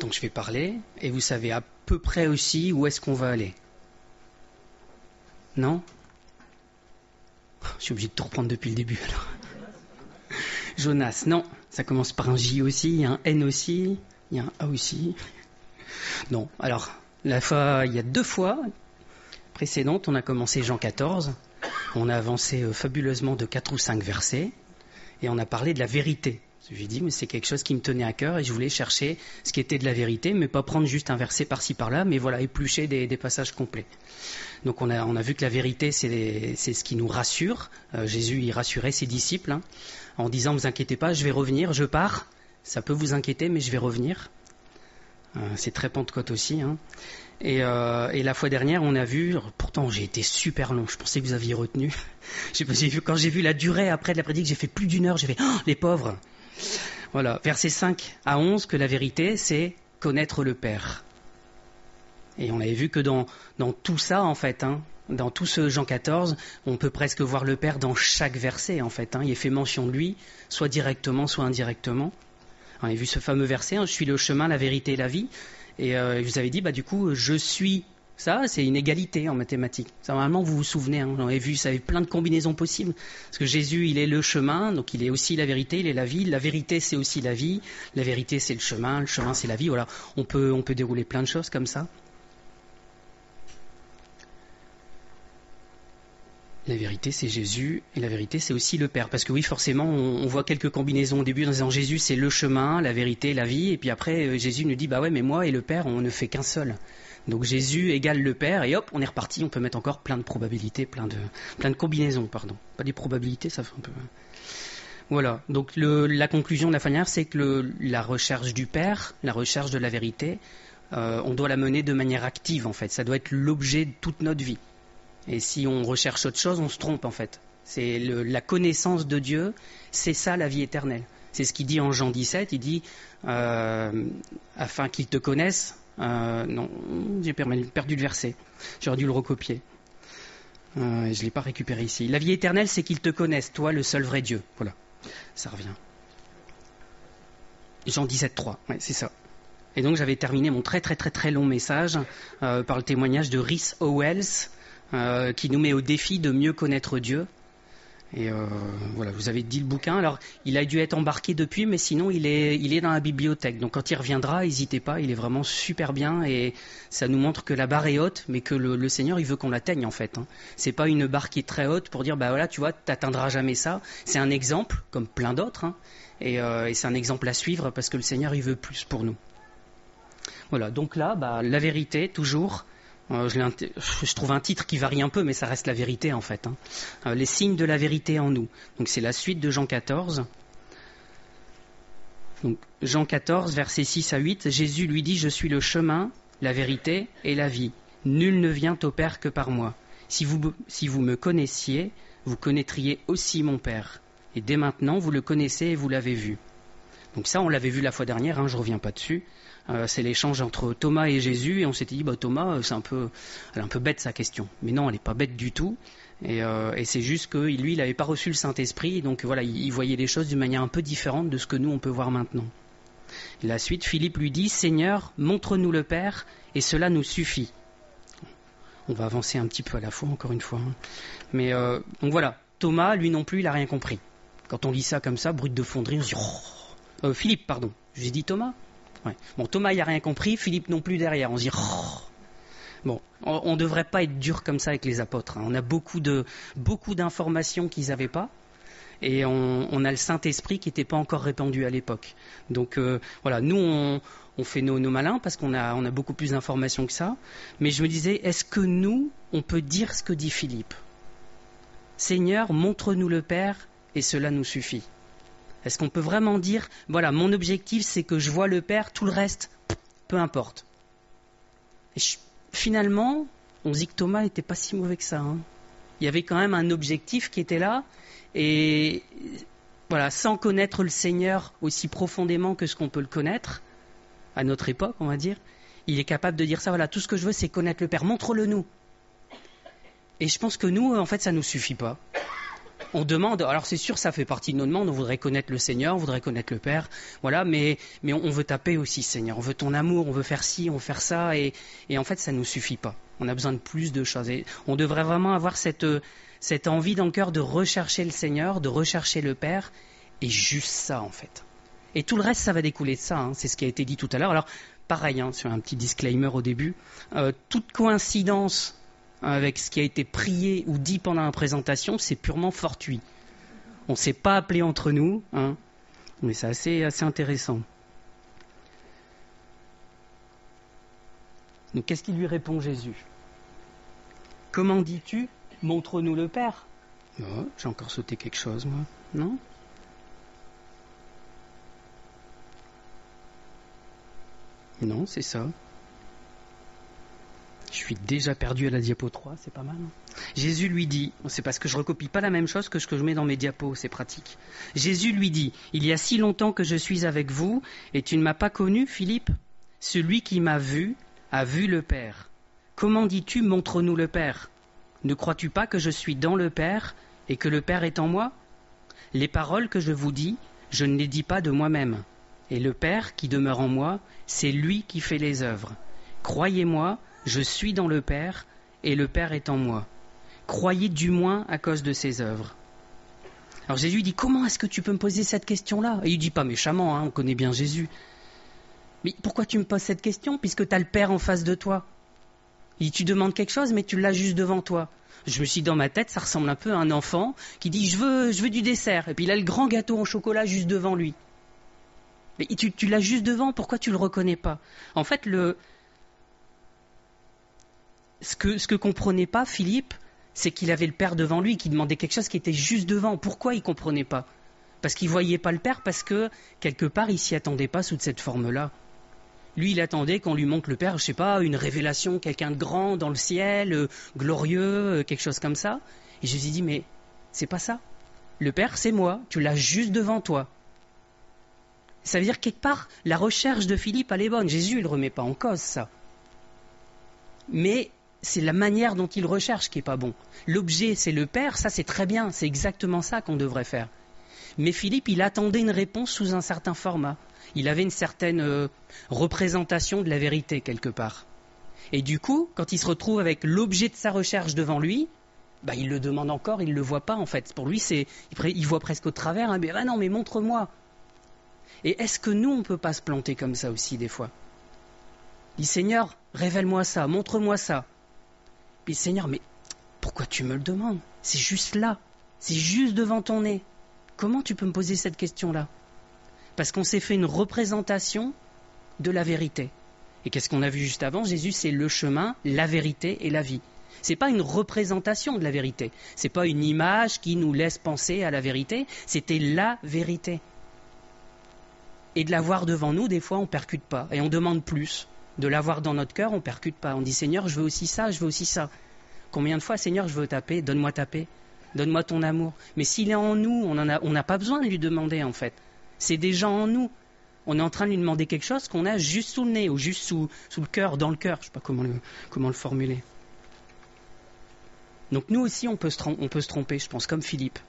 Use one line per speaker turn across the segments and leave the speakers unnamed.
dont je vais parler et vous savez à peu près aussi où est-ce qu'on va aller. Non? Je suis obligé de tout reprendre depuis le début alors. Jonas, non, ça commence par un J aussi, il y a un N aussi, il y a un A aussi. Non, alors, la fois, il y a deux fois précédentes, on a commencé Jean 14, on a avancé euh, fabuleusement de 4 ou 5 versets, et on a parlé de la vérité. J'ai dit, mais c'est quelque chose qui me tenait à cœur et je voulais chercher ce qui était de la vérité, mais pas prendre juste un verset par-ci par-là, mais voilà, éplucher des, passages complets. Donc on a, on a vu que la vérité, c'est ce qui nous rassure. Euh, Jésus, il rassurait ses disciples hein, en disant, vous inquiétez pas, je vais revenir, je pars. Ça peut vous inquiéter, mais je vais revenir. Euh, c'est très Pentecôte aussi. Hein. Et, euh, et, la fois dernière, on a vu, pourtant j'ai été super long, je pensais que vous aviez retenu. quand j'ai vu la durée après de la prédique, j'ai fait plus d'une heure, j'ai fait, oh, les pauvres. Voilà, versets 5 à 11, que la vérité, c'est connaître le Père. Et on avait vu que dans, dans tout ça, en fait, hein, dans tout ce Jean 14, on peut presque voir le Père dans chaque verset, en fait. Hein. Il est fait mention de lui, soit directement, soit indirectement. On a vu ce fameux verset, hein, je suis le chemin, la vérité et la vie. Et euh, vous avais dit, bah, du coup, je suis ça, c'est une égalité en mathématiques. Normalement, vous vous souvenez, hein, on avait vu, ça avait plein de combinaisons possibles. Parce que Jésus, il est le chemin, donc il est aussi la vérité, il est la vie. La vérité, c'est aussi la vie. La vérité, c'est le chemin. Le chemin, c'est la vie. Voilà, on peut, on peut dérouler plein de choses comme ça. La vérité, c'est Jésus, et la vérité, c'est aussi le Père. Parce que oui, forcément, on, voit quelques combinaisons au début en disant Jésus, c'est le chemin, la vérité, la vie. Et puis après, Jésus nous dit, bah ouais, mais moi et le Père, on ne fait qu'un seul. Donc Jésus égale le Père, et hop, on est reparti, on peut mettre encore plein de probabilités, plein de, combinaisons, pardon. Pas des probabilités, ça fait un peu... Voilà, donc la conclusion de la dernière, c'est que la recherche du Père, la recherche de la vérité, euh, on doit la mener de manière active, en fait. Ça doit être l'objet de toute notre vie. Et si on recherche autre chose, on se trompe, en fait. C'est la connaissance de Dieu, c'est ça la vie éternelle. C'est ce qu'il dit en Jean 17, il dit, euh, afin qu'ils te connaissent, euh, non, j'ai perdu le verset. J'aurais dû le recopier. Euh, je ne l'ai pas récupéré ici. La vie éternelle, c'est qu'ils te connaissent, toi, le seul vrai Dieu. Voilà, ça revient. Jean 17.3, ouais, c'est ça. Et donc j'avais terminé mon très très très très long message par le témoignage de Rhys Owells, euh, qui nous met au défi de mieux connaître Dieu. Et euh, voilà, vous avez dit le bouquin. Alors, il a dû être embarqué depuis, mais sinon, il est, il est dans la bibliothèque. Donc, quand il reviendra, n'hésitez pas. Il est vraiment super bien et ça nous montre que la barre est haute, mais que le, Seigneur, il veut qu'on l'atteigne en fait. Hein. C'est pas une barre qui est très haute pour dire, bah voilà, tu vois, t'atteindras jamais ça. C'est un exemple, comme plein d'autres, hein. et, euh, et c'est un exemple à suivre parce que le Seigneur, il veut plus pour nous. Voilà. Donc là, bah, la vérité, toujours. Euh, je, trouve un titre qui varie un peu, mais ça reste la vérité en fait. Hein. Euh, les signes de la vérité en nous. Donc c'est la suite de Jean 14. Donc, Jean 14, versets 6 à 8, Jésus lui dit, Je suis le chemin, la vérité et la vie. Nul ne vient au Père que par moi. Si vous, si vous me connaissiez, vous connaîtriez aussi mon Père. Et dès maintenant, vous le connaissez et vous l'avez vu. Donc ça, on l'avait vu la fois dernière, hein, je ne reviens pas dessus. Euh, c'est l'échange entre Thomas et Jésus, et on s'était dit, bah, Thomas, c'est un peu, elle est un peu bête sa question. Mais non, elle n'est pas bête du tout. Et, euh, et c'est juste que lui, il n'avait pas reçu le Saint-Esprit, donc voilà, il, voyait les choses d'une manière un peu différente de ce que nous, on peut voir maintenant. La suite, Philippe lui dit, Seigneur, montre-nous le Père, et cela nous suffit. On va avancer un petit peu à la fois, encore une fois. Hein. Mais euh, donc voilà, Thomas, lui non plus, il n'a rien compris. Quand on lit ça comme ça, brut de fonderie, on se dit oh. euh, Philippe, pardon. J'ai dit Thomas Bon, Thomas, il a rien compris, Philippe non plus derrière. On se dit oh. Bon, on ne devrait pas être dur comme ça avec les apôtres. Hein. On a beaucoup de beaucoup d'informations qu'ils n'avaient pas. Et on, a le Saint-Esprit qui n'était pas encore répandu à l'époque. Donc euh, voilà, nous on, fait nos, nos, malins parce qu'on a, on a beaucoup plus d'informations que ça. Mais je me disais, est-ce que nous, on peut dire ce que dit Philippe? Seigneur, montre-nous le Père et cela nous suffit. Est-ce qu'on peut vraiment dire, voilà, mon objectif c'est que je vois le Père, tout le reste, peu importe. finalement, on dit que Thomas n'était pas si mauvais que ça. Hein. Il y avait quand même un objectif qui était là, et voilà, sans connaître le Seigneur aussi profondément que ce qu'on peut le connaître, à notre époque, on va dire, il est capable de dire ça, voilà, tout ce que je veux, c'est connaître le Père, montre-le nous. Et je pense que nous, en fait, ça ne nous suffit pas. On demande, alors c'est sûr, ça fait partie de nos demandes, on voudrait connaître le Seigneur, on voudrait connaître le Père, voilà, mais, mais on veut taper aussi, Seigneur, on veut ton amour, on veut faire ci, on veut faire ça, et, et en fait, ça ne nous suffit pas. On a besoin de plus de choses. Et on devrait vraiment avoir cette, cette envie dans le cœur de rechercher le Seigneur, de rechercher le Père, et juste ça, en fait. Et tout le reste, ça va découler de ça, hein. c'est ce qui a été dit tout à l'heure. Alors, pareil, hein, sur un petit disclaimer au début, euh, toute coïncidence avec ce qui a été prié ou dit pendant la présentation, c'est purement fortuit. On ne s'est pas appelé entre nous, hein, mais c'est assez, assez intéressant. Donc qu'est-ce qu'il lui répond Jésus? Comment dis-tu Montre-nous le Père? Oh, j'ai encore sauté quelque chose, moi. Non? Non, c'est ça. Suis déjà perdu à la diapo 3, c'est pas mal. Hein. Jésus lui dit, c'est parce que je recopie pas la même chose que ce que je mets dans mes diapos, c'est pratique. Jésus lui dit, il y a si longtemps que je suis avec vous, et tu ne m'as pas connu, Philippe? Celui qui m'a vu a vu le Père. Comment dis-tu, montre-nous le Père? Ne crois-tu pas que je suis dans le Père et que le Père est en moi? Les paroles que je vous dis, je ne les dis pas de moi-même. Et le Père qui demeure en moi, c'est lui qui fait les œuvres. Croyez-moi, je suis dans le Père, et le Père est en moi. Croyez du moins à cause de ses œuvres. Alors Jésus dit Comment est-ce que tu peux me poser cette question-là? Et il dit pas méchamment, hein, on connaît bien Jésus. Mais pourquoi tu me poses cette question puisque tu as le Père en face de toi? Et tu demandes quelque chose, mais tu l'as juste devant toi. Je me suis dit dans ma tête, ça ressemble un peu à un enfant qui dit je veux, du dessert, et puis il a le grand gâteau au chocolat juste devant lui. Mais tu, tu l'as juste devant, pourquoi tu le reconnais pas? En fait, le, ce que, ce que comprenait pas Philippe, c'est qu'il avait le Père devant lui, qu'il demandait quelque chose qui était juste devant. Pourquoi il comprenait pas? Parce qu'il voyait pas le Père, parce que quelque part il s'y attendait pas sous cette forme-là. Lui, il attendait qu'on lui montre le Père, je sais pas, une révélation, quelqu'un de grand dans le ciel, euh, glorieux, euh, quelque chose comme ça. Et je lui ai dit, mais c'est pas ça. Le Père, c'est moi. Tu l'as juste devant toi. Ça veut dire quelque part, la recherche de Philippe, elle est bonne. Jésus, il ne remet pas en cause ça. Mais c'est la manière dont il recherche qui est pas bon. L'objet, c'est le Père, ça c'est très bien, c'est exactement ça qu'on devrait faire. Mais Philippe, il attendait une réponse sous un certain format. Il avait une certaine euh, représentation de la vérité quelque part. Et du coup, quand il se retrouve avec l'objet de sa recherche devant lui, bah, il le demande encore, il ne le voit pas en fait. Pour lui, c'est, il, voit presque au travers. Hein, mais ah non, mais montre-moi. Et est-ce que nous, on ne peut pas se planter comme ça aussi des fois? Dit Seigneur, révèle-moi ça, montre-moi ça. Puis Seigneur, mais pourquoi tu me le demandes? C'est juste là, c'est juste devant ton nez. Comment tu peux me poser cette question-là? Parce qu'on s'est fait une représentation de la vérité. Et qu'est-ce qu'on a vu juste avant? Jésus, c'est le chemin, la vérité et la vie. Ce n'est pas une représentation de la vérité. Ce n'est pas une image qui nous laisse penser à la vérité. C'était la vérité. Et de l'avoir devant nous, des fois, on percute pas. Et on demande plus de l'avoir dans notre cœur, on percute pas. On dit Seigneur, je veux aussi ça, je veux aussi ça. Combien de fois, Seigneur, je veux taper, donne-moi taper, donne-moi ton amour. Mais s'il est en nous, on n'a pas besoin de lui demander en fait. C'est déjà en nous. On est en train de lui demander quelque chose qu'on a juste sous le nez ou juste sous, le cœur, dans le cœur. Je ne sais pas comment le, formuler. Donc nous aussi, on peut, se on peut se tromper, je pense, comme Philippe.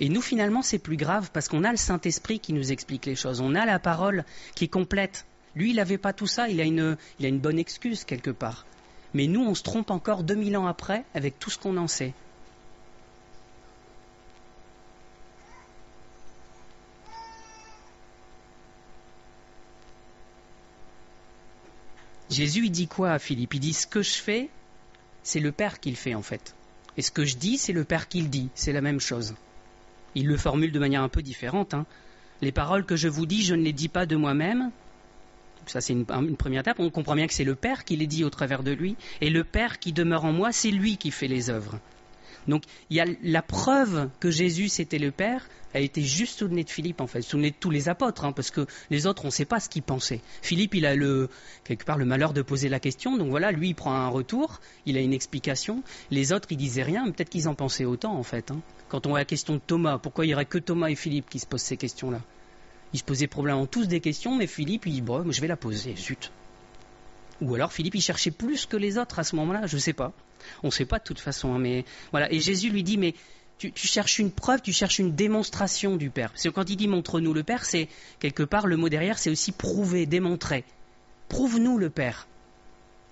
Et nous, finalement, c'est plus grave parce qu'on a le Saint-Esprit qui nous explique les choses. On a la parole qui complète. Lui, il n'avait pas tout ça, il a, une, a une bonne excuse quelque part. Mais nous, on se trompe encore 2000 ans après avec tout ce qu'on en sait. Jésus, il dit quoi à Philippe? Il dit ce que je fais, c'est le Père qui le fait en fait. Et ce que je dis, c'est le Père qui le dit. C'est la même chose. Il le formule de manière un peu différente. Hein. Les paroles que je vous dis, je ne les dis pas de moi-même, ça, c'est une, première étape. On comprend bien que c'est le Père qui les dit au travers de lui. Et le Père qui demeure en moi, c'est lui qui fait les œuvres. Donc il y a la preuve que Jésus c'était le Père, elle était juste sous le nez de Philippe en fait, sous le nez de tous les apôtres, hein, parce que les autres on ne sait pas ce qu'ils pensaient. Philippe il a le quelque part le malheur de poser la question, donc voilà, lui il prend un retour, il a une explication. Les autres ils disaient rien, peut-être qu'ils en pensaient autant en fait. Hein. Quand on voit la question de Thomas, pourquoi il n'y aurait que Thomas et Philippe qui se posent ces questions-là? Ils se posaient probablement tous des questions, mais Philippe il dit bon, je vais la poser, zut. Ou alors Philippe il cherchait plus que les autres à ce moment-là, je ne sais pas. On ne sait pas de toute façon, hein, mais voilà. Et Jésus lui dit, mais tu, cherches une preuve, tu cherches une démonstration du Père. Parce que quand il dit montre-nous le Père, c'est quelque part le mot derrière, c'est aussi prouver, démontrer. Prouve-nous le Père.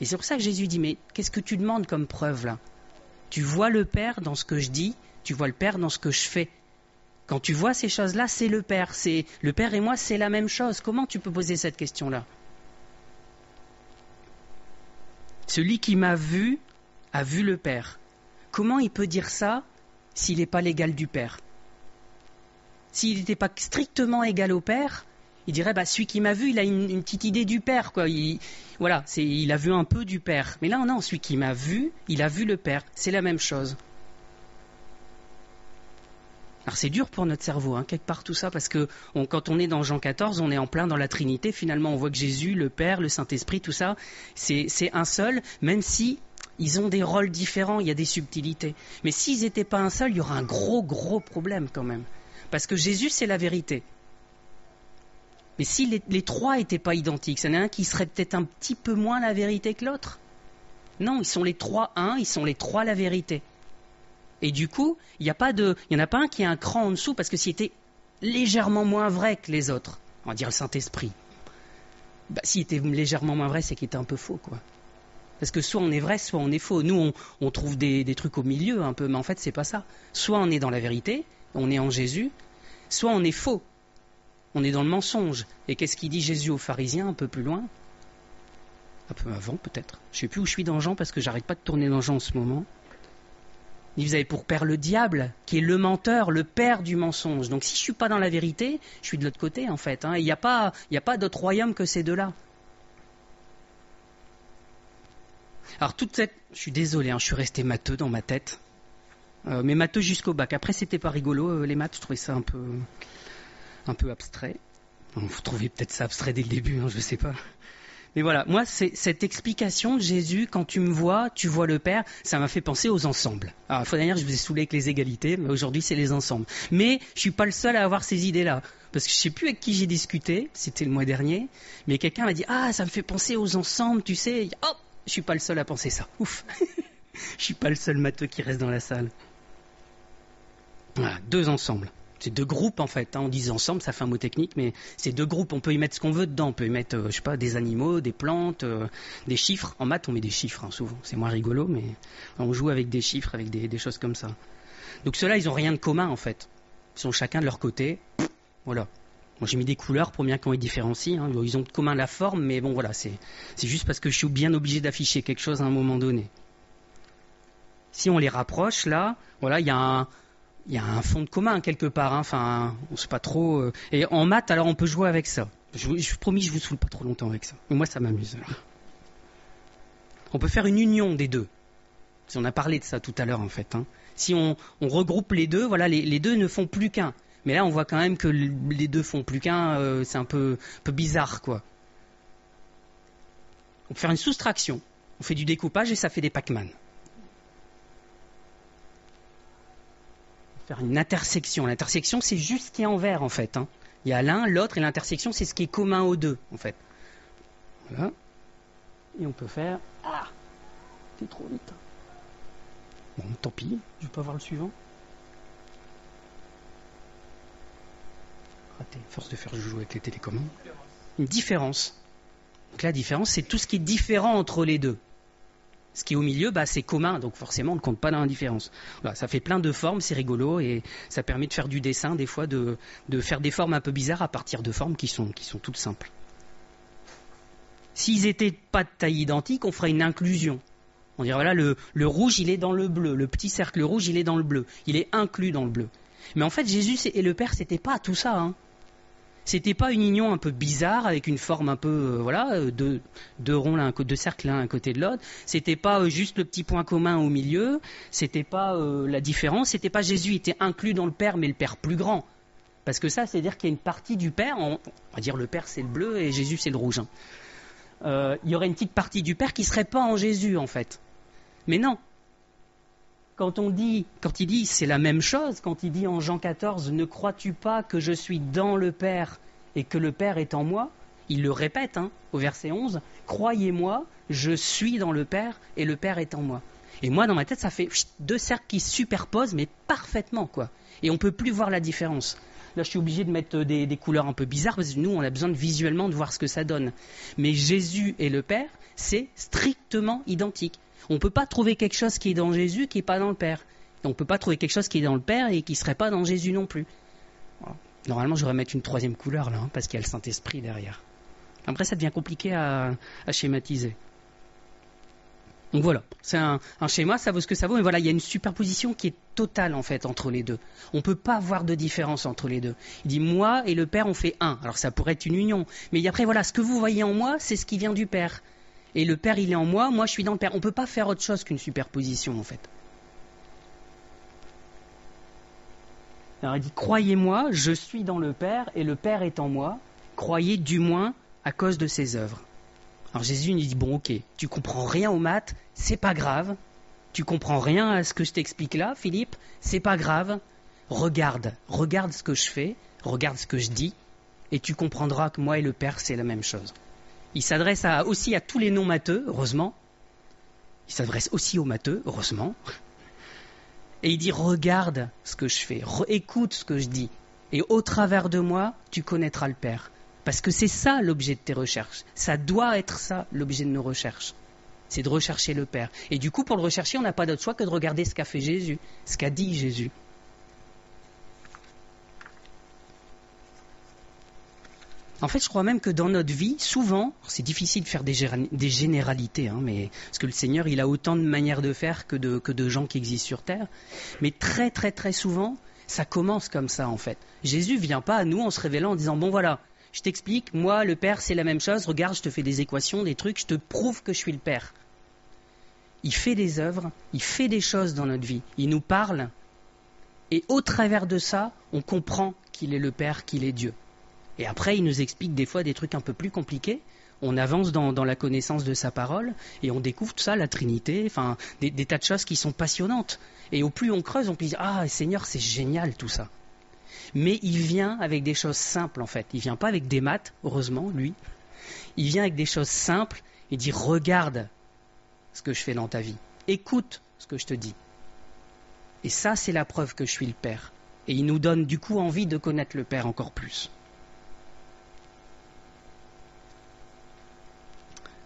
Et c'est pour ça que Jésus dit, mais qu'est-ce que tu demandes comme preuve là? Tu vois le Père dans ce que je dis, tu vois le Père dans ce que je fais. Quand tu vois ces choses-là, c'est le Père. C'est le Père et moi, c'est la même chose. Comment tu peux poser cette question-là? Celui qui m'a vu a vu le Père. Comment il peut dire ça s'il n'est pas l'égal du Père? S'il n'était pas strictement égal au Père, il dirait bah celui qui m'a vu, il a une, petite idée du Père, quoi. Il, voilà, il a vu un peu du Père. Mais là non, celui qui m'a vu, il a vu le Père. C'est la même chose. Alors c'est dur pour notre cerveau, hein, quelque part tout ça, parce que quand on est dans Jean 14, on est en plein dans la Trinité. Finalement, on voit que Jésus, le Père, le Saint-Esprit, tout ça, c'est un seul, même si ils ont des rôles différents, il y a des subtilités. Mais s'ils n'étaient pas un seul, il y aurait un gros, gros problème quand même. Parce que Jésus, c'est la vérité. Mais si les, trois n'étaient pas identiques, il y en a un qui serait peut-être un petit peu moins la vérité que l'autre? Non, ils sont les trois un, ils sont les trois la vérité. Et du coup, il n'y a y en a pas un qui est un cran en dessous parce que s'il était légèrement moins vrai que les autres, on va dire le Saint-Esprit. Bah, s'il était légèrement moins vrai, c'est qu'il était un peu faux, quoi. Parce que soit on est vrai, soit on est faux. Nous, on, trouve des, trucs au milieu un peu, mais en fait, c'est pas ça. Soit on est dans la vérité, on est en Jésus, soit on est faux. On est dans le mensonge. Et qu'est-ce qu'il dit Jésus aux pharisiens un peu plus loin? Un peu avant, peut-être. Je sais plus où je suis dans Jean parce que j'arrête pas de tourner dans Jean en ce moment. Dit, vous avez pour père le diable, qui est le menteur, le père du mensonge. Donc si je suis pas dans la vérité, je suis de l'autre côté, en fait. Hein. Il n'y a pas, a pas d'autre royaume que ces deux-là. Alors toute cette... Je suis désolé, hein, je suis resté matheux dans ma tête. Euh, mais matheux jusqu'au bac. Après, c'était pas rigolo, euh, les maths, je trouvais ça un peu, un peu abstrait. vous trouvez peut-être ça abstrait dès le début, hein, je ne sais pas. Mais voilà, moi, cette explication de Jésus, quand tu me vois, tu vois le Père, ça m'a fait penser aux ensembles. Alors, la fois dernière, je vous ai saoulé avec les égalités, mais aujourd'hui, c'est les ensembles. Mais je suis pas le seul à avoir ces idées-là. Parce que je sais plus avec qui j'ai discuté, c'était le mois dernier, mais quelqu'un m'a dit, ah, ça me fait penser aux ensembles, tu sais. Hop, je suis pas le seul à penser ça. Ouf. je suis pas le seul matheux qui reste dans la salle. Voilà, deux ensembles. C'est deux groupes en fait. Hein. On dit ensemble, ça fait un mot technique, mais c'est deux groupes. On peut y mettre ce qu'on veut dedans. On peut y mettre, euh, je sais pas, des animaux, des plantes, euh, des chiffres. En maths, on met des chiffres hein, souvent. C'est moins rigolo, mais on joue avec des chiffres, avec des, choses comme ça. Donc ceux-là, ils ont rien de commun en fait. Ils sont chacun de leur côté. Voilà j'ai mis des couleurs pour bien qu'on les différencie. Hein. Ils ont de commun la forme, mais bon, voilà, c'est juste parce que je suis bien obligé d'afficher quelque chose à un moment donné. Si on les rapproche, là, voilà, il y a un, il y a un fond de commun quelque part. Hein. Enfin, on sait pas trop. Euh. Et en maths, alors on peut jouer avec ça. Je, je promis, je vous saoule pas trop longtemps avec ça. Mais moi, ça m'amuse. On peut faire une union des deux. On a parlé de ça tout à l'heure, en fait. Hein. Si on, regroupe les deux, voilà, les deux ne font plus qu'un. Mais là, on voit quand même que les deux font plus qu'un. Euh, c'est un peu, peu bizarre, quoi. On peut faire une soustraction. On fait du découpage et ça fait des Pac-Man. Une intersection. L'intersection, c'est juste ce qui est en vert, en fait. Hein. Il y a l'un, l'autre, et l'intersection, c'est ce qui est commun aux deux, en fait. Voilà. Et on peut faire. Ah C'est trop vite. Bon, tant pis, je vais pas voir le suivant. force de faire jouer avec les télécommandes. Une différence. Donc la différence, c'est tout ce qui est différent entre les deux. Ce qui est au milieu, bah, c'est commun, donc forcément on ne compte pas dans la différence. ça fait plein de formes, c'est rigolo, et ça permet de faire du dessin, des fois, de, faire des formes un peu bizarres à partir de formes qui sont, toutes simples. S'ils étaient pas de taille identique, on ferait une inclusion. On dirait voilà, le, le rouge, il est dans le bleu, le petit cercle rouge, il est dans le bleu, il est inclus dans le bleu. Mais en fait, Jésus et le Père, c'était pas tout ça. Hein. C'était pas une union un peu bizarre avec une forme un peu euh, voilà euh, de deux ronds là, deux cercles l'un à côté de l'autre. C'était pas euh, juste le petit point commun au milieu. C'était pas la différence. C'était pas Jésus était inclus dans le Père, mais le Père plus grand. Parce que ça, c'est dire qu'il y a une partie du Père. On, va dire le Père c'est le bleu et Jésus c'est le rouge. Hein. il y aurait une petite partie du Père qui serait pas en Jésus en fait. Mais non, quand on dit, quand il dit c'est la même chose, quand il dit en Jean 14, ne crois-tu pas que je suis dans le Père et que le Père est en moi? Il le répète hein, au verset 11, croyez-moi, je suis dans le Père et le Père est en moi. Et moi, dans ma tête, ça fait deux cercles qui se superposent, mais parfaitement, quoi. Et on ne peut plus voir la différence. Là, je suis obligé de mettre des, couleurs un peu bizarres parce que nous, on a besoin visuellement de voir ce que ça donne. Mais Jésus et le Père, c'est strictement identique. On ne peut pas trouver quelque chose qui est dans Jésus qui n'est pas dans le Père. on ne peut pas trouver quelque chose qui est dans le Père et qui ne serait pas dans Jésus non plus. Normalement, j'aurais mettre une troisième couleur là, hein, parce qu'il y a le Saint-Esprit derrière. Après, ça devient compliqué à, schématiser. Donc voilà, c'est un, schéma, ça vaut ce que ça vaut, mais voilà, il y a une superposition qui est totale en fait entre les deux. On ne peut pas avoir de différence entre les deux. Il dit moi et le Père on fait un. Alors ça pourrait être une union, mais après voilà, ce que vous voyez en moi, c'est ce qui vient du Père et le Père il est en moi, moi je suis dans le Père. On ne peut pas faire autre chose qu'une superposition en fait. Alors il dit Croyez-moi, je suis dans le Père et le Père est en moi. Croyez du moins à cause de ses œuvres. Alors Jésus il dit Bon, ok, tu comprends rien aux maths, c'est pas grave. Tu comprends rien à ce que je t'explique là, Philippe, c'est pas grave. Regarde, regarde ce que je fais, regarde ce que je dis, et tu comprendras que moi et le Père c'est la même chose. Il s'adresse aussi à tous les non-matheux, heureusement. Il s'adresse aussi aux matheux, heureusement. Et il dit Regarde ce que je fais, écoute ce que je dis, et au travers de moi, tu connaîtras le Père. Parce que c'est ça l'objet de tes recherches. Ça doit être ça l'objet de nos recherches. C'est de rechercher le Père. Et du coup, pour le rechercher, on n'a pas d'autre choix que de regarder ce qu'a fait Jésus, ce qu'a dit Jésus. En fait, je crois même que dans notre vie, souvent, c'est difficile de faire des, généralités, hein, mais parce que le Seigneur, il a autant de manières de faire que de, gens qui existent sur Terre. Mais très, très, très souvent, ça commence comme ça, en fait. Jésus vient pas à nous en se révélant en disant bon voilà, je t'explique, moi, le Père, c'est la même chose. Regarde, je te fais des équations, des trucs, je te prouve que je suis le Père. Il fait des œuvres, il fait des choses dans notre vie, il nous parle, et au travers de ça, on comprend qu'il est le Père, qu'il est Dieu. Et après, il nous explique des fois des trucs un peu plus compliqués. On avance dans, la connaissance de sa parole et on découvre tout ça, la Trinité, enfin des, tas de choses qui sont passionnantes. Et au plus on creuse, on peut dire ah Seigneur, c'est génial tout ça. Mais il vient avec des choses simples en fait. Il vient pas avec des maths, heureusement lui. Il vient avec des choses simples. Il dit regarde ce que je fais dans ta vie. Écoute ce que je te dis. Et ça, c'est la preuve que je suis le Père. Et il nous donne du coup envie de connaître le Père encore plus.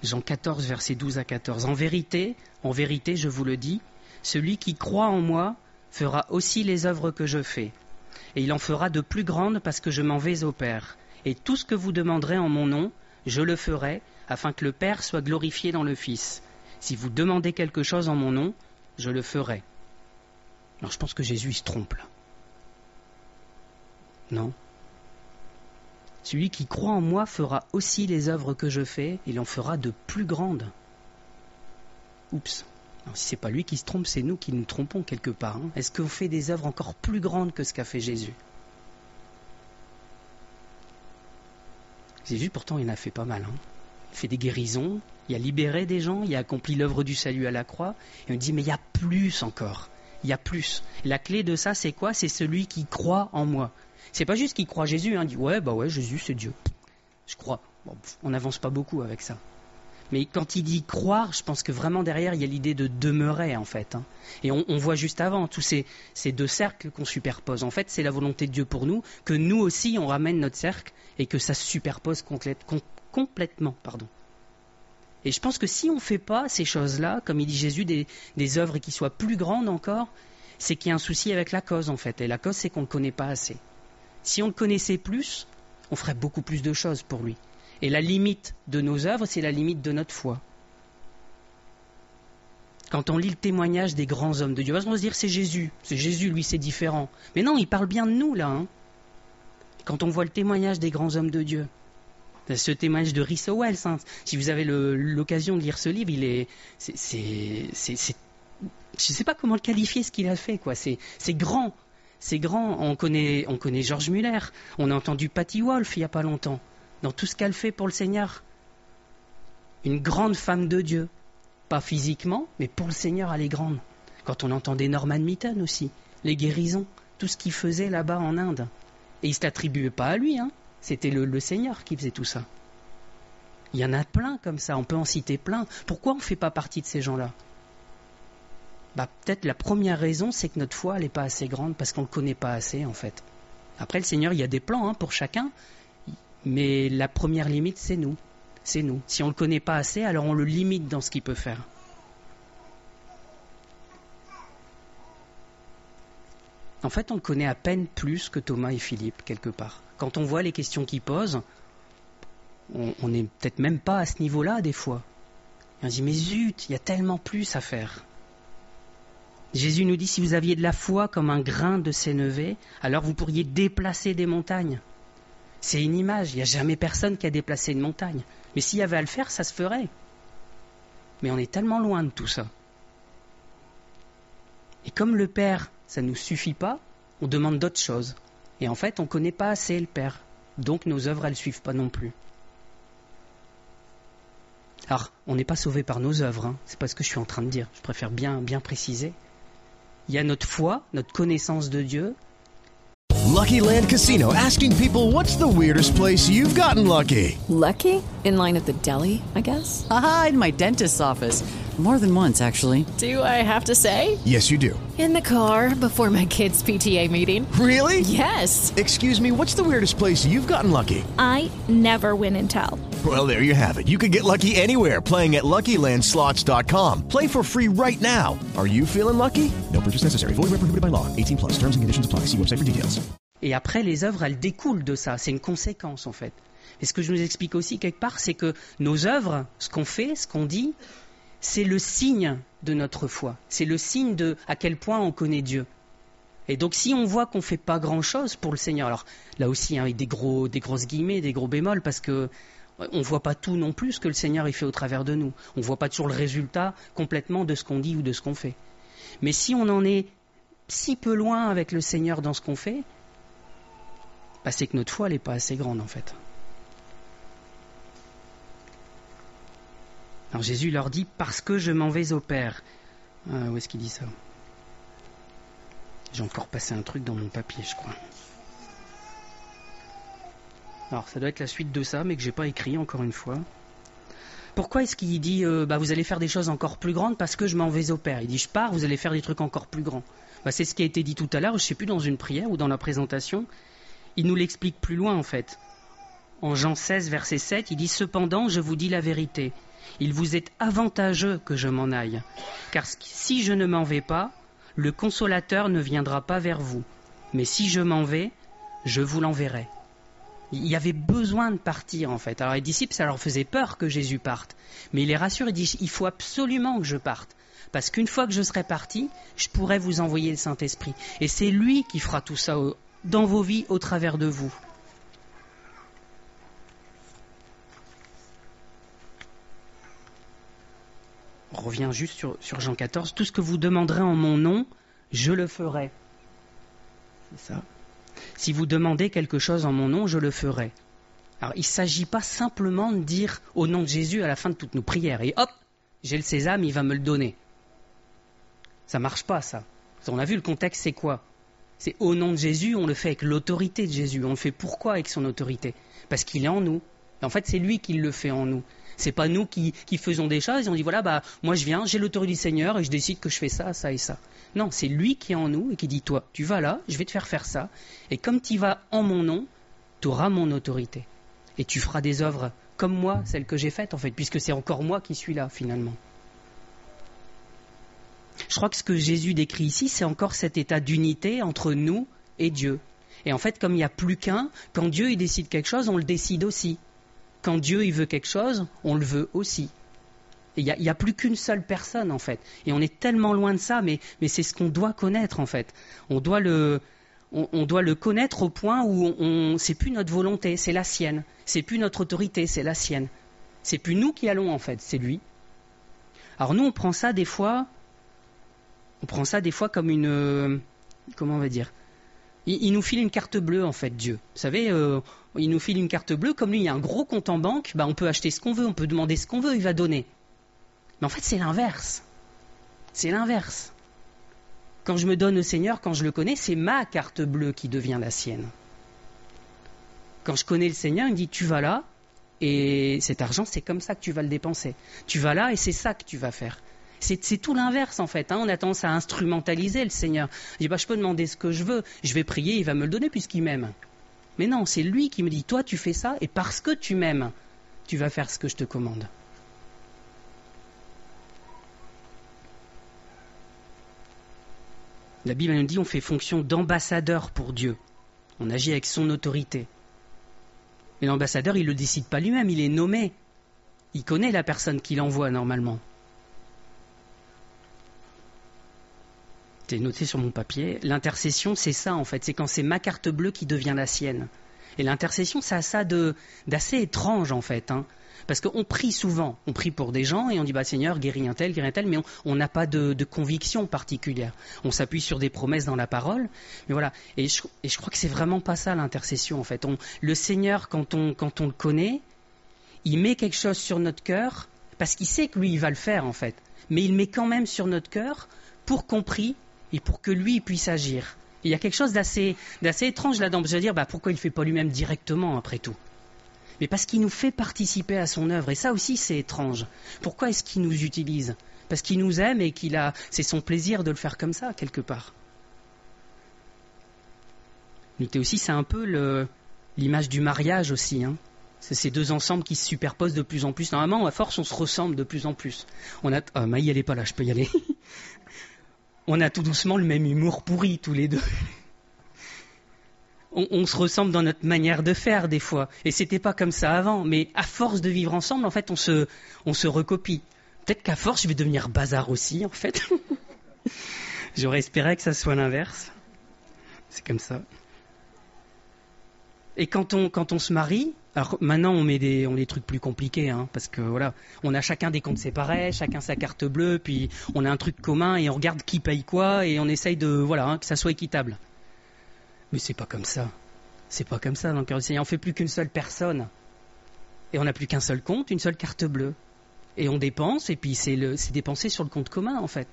Jean 14, versets 12 à 14. En vérité, en vérité, je vous le dis, celui qui croit en moi fera aussi les œuvres que je fais. Et il en fera de plus grandes parce que je m'en vais au Père. Et tout ce que vous demanderez en mon nom, je le ferai, afin que le Père soit glorifié dans le Fils. Si vous demandez quelque chose en mon nom, je le ferai. Alors je pense que Jésus se trompe là. Non? Celui qui croit en moi fera aussi les œuvres que je fais, il en fera de plus grandes. Oups. Alors, si c'est pas lui qui se trompe, c'est nous qui nous trompons quelque part. Hein. Est-ce qu'on fait des œuvres encore plus grandes que ce qu'a fait Jésus? Jésus, pourtant, il en a fait pas mal. Hein. Il fait des guérisons, il a libéré des gens, il a accompli l'œuvre du salut à la croix. Et on dit, mais il y a plus encore. Il y a plus. La clé de ça, c'est quoi? C'est celui qui croit en moi. C'est pas juste qu'il croit Jésus, hein, dit ouais, bah ouais, Jésus c'est Dieu. Je crois. on n'avance pas beaucoup avec ça. Mais quand il dit croire, je pense que vraiment derrière, il y a l'idée de demeurer, en fait. Hein. Et on, voit juste avant tous ces, deux cercles qu'on superpose. En fait, c'est la volonté de Dieu pour nous, que nous aussi, on ramène notre cercle et que ça se superpose complètement. Pardon. Et je pense que si on ne fait pas ces choses-là, comme il dit Jésus, des, des œuvres qui soient plus grandes encore, c'est qu'il y a un souci avec la cause, en fait. Et la cause, c'est qu'on ne connaît pas assez. Si on le connaissait plus, on ferait beaucoup plus de choses pour lui. Et la limite de nos œuvres, c'est la limite de notre foi. Quand on lit le témoignage des grands hommes de Dieu, on va se dire c'est Jésus, c'est Jésus, lui c'est différent. Mais non, il parle bien de nous là. Hein. Quand on voit le témoignage des grands hommes de Dieu, ce témoignage de Rhys Wells, hein. si vous avez l'occasion de lire ce livre, il est, je ne sais pas comment le qualifier ce qu'il a fait, quoi. C'est, grand, c'est grand. On connaît, on connaît George Muller, on a entendu Patty Wolf il n'y a pas longtemps, dans tout ce qu'elle fait pour le Seigneur. Une grande femme de Dieu, pas physiquement, mais pour le Seigneur, elle est grande. Quand on entendait Norman Mitton aussi, les guérisons, tout ce qu'il faisait là-bas en Inde. Et il ne s'attribuait pas à lui, hein. c'était le, Seigneur qui faisait tout ça. Il y en a plein comme ça, on peut en citer plein. Pourquoi on ne fait pas partie de ces gens-là? Bah, Peut-être la première raison, c'est que notre foi n'est pas assez grande parce qu'on ne le connaît pas assez en fait. Après, le Seigneur, il y a des plans hein, pour chacun, mais la première limite, c'est nous c'est nous. Si on ne le connaît pas assez, alors on le limite dans ce qu'il peut faire. En fait, on le connaît à peine plus que Thomas et Philippe, quelque part. Quand on voit les questions qu'il pose, on n'est peut-être même pas à ce niveau-là, des fois. Et on se dit, mais zut, il y a tellement plus à faire. Jésus nous dit, si vous aviez de la foi comme un grain de sénévé, alors vous pourriez déplacer des montagnes. C'est une image, il n'y a jamais personne qui a déplacé une montagne. Mais s'il y avait à le faire, ça se ferait. Mais on est tellement loin de tout ça. Et comme le Père, ça ne nous suffit pas, on demande d'autres choses. Et en fait, on ne connaît pas assez le Père. Donc nos œuvres, elles ne suivent pas non plus. Alors, on n'est pas sauvé par nos œuvres, hein. c'est pas ce que je suis en train de dire. Je préfère bien, bien préciser. Il y a notre foi, notre connaissance de Dieu,
Lucky Land Casino asking people what's the weirdest place you've gotten lucky?
Lucky? In line at the deli, I guess?
Aha, in my dentist's office. More than once, actually.
Do I have to say?
Yes, you do.
In the car before my kids' PTA meeting.
Really?
Yes.
Excuse me, what's the weirdest place you've gotten lucky?
I never win and tell.
Well, there you have it. You can get lucky anywhere playing at LuckyLandSlots.com. Play for free right now. Are you feeling lucky? No purchase necessary. Void where prohibited by law. 18 plus. Terms and conditions apply. See website for details.
Et après, les œuvres, elles découlent de ça. C'est une conséquence, en fait. Et ce que je nous explique aussi quelque part, c'est que nos œuvres, ce qu'on fait, ce qu'on dit, c'est le signe de notre foi. C'est le signe de à quel point on connaît Dieu. Et donc si on voit qu'on fait pas grand-chose pour le Seigneur, alors là aussi hein, avec des gros, des grosses guillemets, des gros bémols, parce que on voit pas tout non plus ce que le Seigneur fait au travers de nous. On voit pas toujours le résultat complètement de ce qu'on dit ou de ce qu'on fait. Mais si on en est si peu loin avec le Seigneur dans ce qu'on fait, bah, c'est que notre foi n'est pas assez grande en fait. Alors Jésus leur dit parce que je m'en vais au Père. Ah, où est-ce qu'il dit ça? J'ai encore passé un truc dans mon papier, je crois. Alors ça doit être la suite de ça, mais que j'ai pas écrit encore une fois. Pourquoi est-ce qu'il dit euh, bah, vous allez faire des choses encore plus grandes parce que je m'en vais au Père? Il dit je pars, vous allez faire des trucs encore plus grands. Bah, c'est ce qui a été dit tout à l'heure, je ne sais plus dans une prière ou dans la présentation. Il nous l'explique plus loin en fait. En Jean 16, verset 7, il dit Cependant, je vous dis la vérité. Il vous est avantageux que je m'en aille, car si je ne m'en vais pas, le consolateur ne viendra pas vers vous. Mais si je m'en vais, je vous l'enverrai. Il y avait besoin de partir en fait. Alors les disciples, ça leur faisait peur que Jésus parte. Mais il les rassure, il dit, il faut absolument que je parte. Parce qu'une fois que je serai parti, je pourrai vous envoyer le Saint-Esprit. Et c'est lui qui fera tout ça dans vos vies au travers de vous. On revient juste sur, Jean 14. Tout ce que vous demanderez en mon nom, je le ferai. C'est ça. Si vous demandez quelque chose en mon nom, je le ferai. Alors il ne s'agit pas simplement de dire au nom de Jésus à la fin de toutes nos prières et hop, j'ai le sésame, il va me le donner. Ça marche pas ça. On a vu le contexte, c'est quoi? C'est au nom de Jésus, on le fait avec l'autorité de Jésus. On le fait pourquoi avec son autorité? Parce qu'il est en nous. en fait, c'est lui qui le fait en nous. C'est pas nous qui, faisons des choses et on dit voilà, bah, moi je viens, j'ai l'autorité du Seigneur et je décide que je fais ça, ça et ça. Non, c'est lui qui est en nous et qui dit toi, tu vas là, je vais te faire faire ça. Et comme tu vas en mon nom, tu auras mon autorité. Et tu feras des œuvres comme moi, celles que j'ai faites en fait, puisque c'est encore moi qui suis là finalement. Je crois que ce que Jésus décrit ici, c'est encore cet état d'unité entre nous et Dieu. Et en fait, comme il n'y a plus qu'un, quand Dieu il décide quelque chose, on le décide aussi. Quand Dieu il veut quelque chose, on le veut aussi. Il n'y a, plus qu'une seule personne en fait. Et on est tellement loin de ça, mais, c'est ce qu'on doit connaître en fait. On doit le, on, connaître au point où on, c'est plus notre volonté, c'est la sienne. C'est plus notre autorité, c'est la sienne. C'est plus nous qui allons en fait, c'est lui. Alors nous, on prend ça des fois, on prend ça des fois comme une, comment on va dire, il, nous file une carte bleue en fait, Dieu. Vous savez, euh, il nous file une carte bleue, comme lui, il y a un gros compte en banque, bah, on peut acheter ce qu'on veut, on peut demander ce qu'on veut, il va donner. Mais en fait, c'est l'inverse. C'est l'inverse. Quand je me donne au Seigneur, quand je le connais, c'est ma carte bleue qui devient la sienne. Quand je connais le Seigneur, il me dit tu vas là, et cet argent, c'est comme ça que tu vas le dépenser. Tu vas là, et c'est ça que tu vas faire. C'est tout l'inverse en fait. Hein. On a tendance à instrumentaliser le Seigneur. Je dis bah, je peux demander ce que je veux, je vais prier, il va me le donner puisqu'il m'aime. Mais non, c'est lui qui me dit toi tu fais ça et parce que tu m'aimes, tu vas faire ce que je te commande. La Bible nous dit on fait fonction d'ambassadeur pour Dieu. On agit avec son autorité. Mais l'ambassadeur, il ne le décide pas lui-même, il est nommé. Il connaît la personne qu'il envoie normalement. C'est noté sur mon papier. L'intercession, c'est ça en fait. C'est quand c'est ma carte bleue qui devient la sienne. Et l'intercession, ça a ça d'assez étrange en fait. Hein. Parce qu'on prie souvent, on prie pour des gens et on dit bah Seigneur, guéris un tel, guéris un tel, mais on n'a pas de, conviction particulière. On s'appuie sur des promesses dans la parole, mais voilà. Et je, crois que c'est vraiment pas ça l'intercession en fait. le Seigneur, quand on, quand on le connaît, il met quelque chose sur notre cœur parce qu'il sait que lui il va le faire en fait, mais il met quand même sur notre cœur pour qu'on prie et pour que lui puisse agir. il y a quelque chose d'assez, étrange là-dedans. Je veux dire, bah, pourquoi il ne fait pas lui-même directement, après tout? Mais parce qu'il nous fait participer à son œuvre. Et ça aussi, c'est étrange. Pourquoi est-ce qu'il nous utilise? Parce qu'il nous aime et qu'il a, c'est son plaisir de le faire comme ça, quelque part. Notez aussi, c'est un peu l'image du mariage aussi. Hein. C'est ces deux ensembles qui se superposent de plus en plus. Normalement, à force, on se ressemble de plus en plus. On a... Ah, Maï, elle n'est pas là, je peux y aller. on a tout doucement le même humour pourri tous les deux. on, se ressemble dans notre manière de faire des fois, et c'était pas comme ça avant. Mais à force de vivre ensemble, en fait, on se, on se recopie. Peut-être qu'à force, je vais devenir bazar aussi, en fait. J'aurais espéré que ça soit l'inverse. C'est comme ça. Et quand on, quand on se marie, alors maintenant on met des, on des trucs plus compliqués, hein, parce que voilà, on a chacun des comptes séparés, chacun sa carte bleue, puis on a un truc commun et on regarde qui paye quoi et on essaye de, voilà, hein, que ça soit équitable. Mais c'est pas comme ça. C'est pas comme ça dans le cœur du Seigneur. On fait plus qu'une seule personne. Et on n'a plus qu'un seul compte, une seule carte bleue. Et on dépense, et puis c'est dépensé sur le compte commun en fait.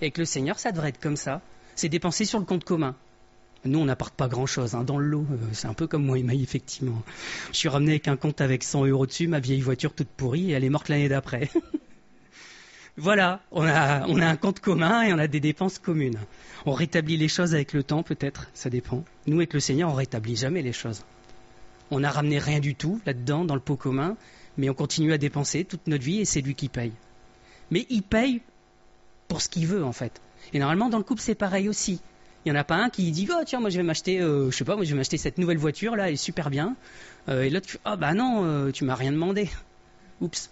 Et avec le Seigneur, ça devrait être comme ça. C'est dépensé sur le compte commun. Nous, on n'apporte pas grand-chose hein, dans le lot. Euh, c'est un peu comme moi, Emmaï, effectivement. Je suis ramené avec un compte avec 100 euros dessus, ma vieille voiture toute pourrie, et elle est morte l'année d'après. voilà, on a, on a un compte commun et on a des dépenses communes. On rétablit les choses avec le temps, peut-être, ça dépend. Nous, avec le Seigneur, on rétablit jamais les choses. On n'a ramené rien du tout là-dedans, dans le pot commun, mais on continue à dépenser toute notre vie et c'est lui qui paye. Mais il paye pour ce qu'il veut, en fait. Et normalement, dans le couple, c'est pareil aussi. Il n'y en a pas un qui dit oh tiens moi je vais m'acheter euh, je sais pas moi je vais m'acheter cette nouvelle voiture là elle est super bien. Euh, et l'autre ah bah non euh, tu m'as rien demandé. Oups.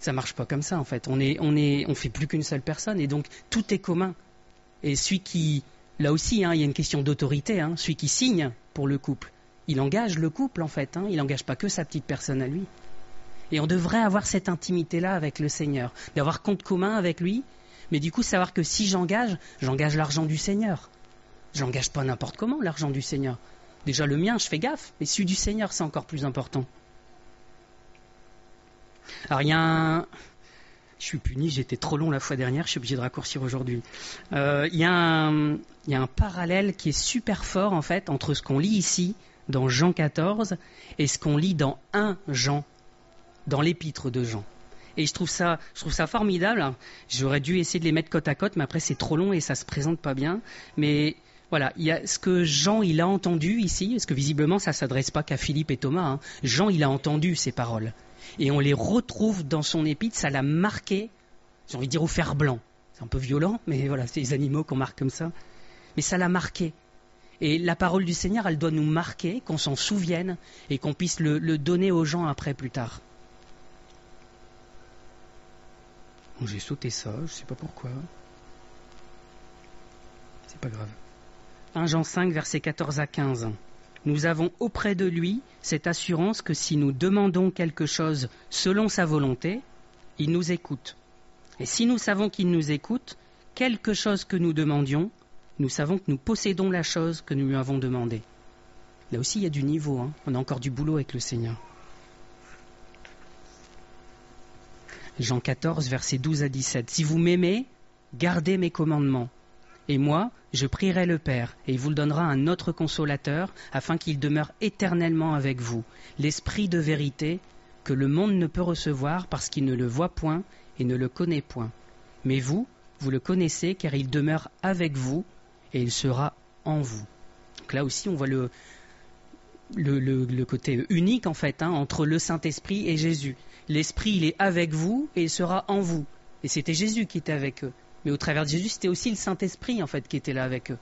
Ça marche pas comme ça en fait. On est on est on fait plus qu'une seule personne et donc tout est commun. Et celui qui là aussi hein, il y a une question d'autorité hein, celui qui signe pour le couple il engage le couple en fait hein, il n'engage pas que sa petite personne à lui. Et on devrait avoir cette intimité là avec le Seigneur d'avoir compte commun avec lui mais du coup, savoir que si j'engage, j'engage l'argent du Seigneur. J'engage pas n'importe comment l'argent du Seigneur. Déjà le mien, je fais gaffe, mais celui du Seigneur, c'est encore plus important. Alors il y a un... Je suis puni, j'étais trop long la fois dernière, je suis obligé de raccourcir aujourd'hui. Euh, il, y a un... il y a un parallèle qui est super fort en fait entre ce qu'on lit ici dans Jean 14 et ce qu'on lit dans 1 Jean, dans l'épître de Jean. Et je trouve ça, je trouve ça formidable. J'aurais dû essayer de les mettre côte à côte, mais après c'est trop long et ça se présente pas bien. Mais voilà, ce que Jean il a entendu ici, parce que visiblement ça s'adresse pas qu'à Philippe et Thomas. Hein. Jean il a entendu ces paroles et on les retrouve dans son épître. Ça l'a marqué. J'ai envie de dire au fer blanc. C'est un peu violent, mais voilà, c'est les animaux qu'on marque comme ça. Mais ça l'a marqué. Et la parole du Seigneur, elle doit nous marquer, qu'on s'en souvienne et qu'on puisse le, donner aux gens après plus tard. J'ai sauté ça, je ne sais pas pourquoi. C'est pas grave. 1 Jean 5, versets 14 à 15. Nous avons auprès de lui cette assurance que si nous demandons quelque chose selon sa volonté, il nous écoute. Et si nous savons qu'il nous écoute, quelque chose que nous demandions, nous savons que nous possédons la chose que nous lui avons demandée. Là aussi, il y a du niveau. Hein. On a encore du boulot avec le Seigneur. Jean 14, versets 12 à 17. Si vous m'aimez, gardez mes commandements. Et moi, je prierai le Père, et il vous le donnera un autre consolateur, afin qu'il demeure éternellement avec vous, l'Esprit de vérité, que le monde ne peut recevoir parce qu'il ne le voit point et ne le connaît point. Mais vous, vous le connaissez, car il demeure avec vous et il sera en vous. Donc là aussi, on voit le, côté unique, en fait, hein, entre le Saint-Esprit et Jésus. L'Esprit, il est avec vous et il sera en vous. Et c'était Jésus qui était avec eux. Mais au travers de Jésus, c'était aussi le Saint-Esprit, en fait, qui était là avec eux.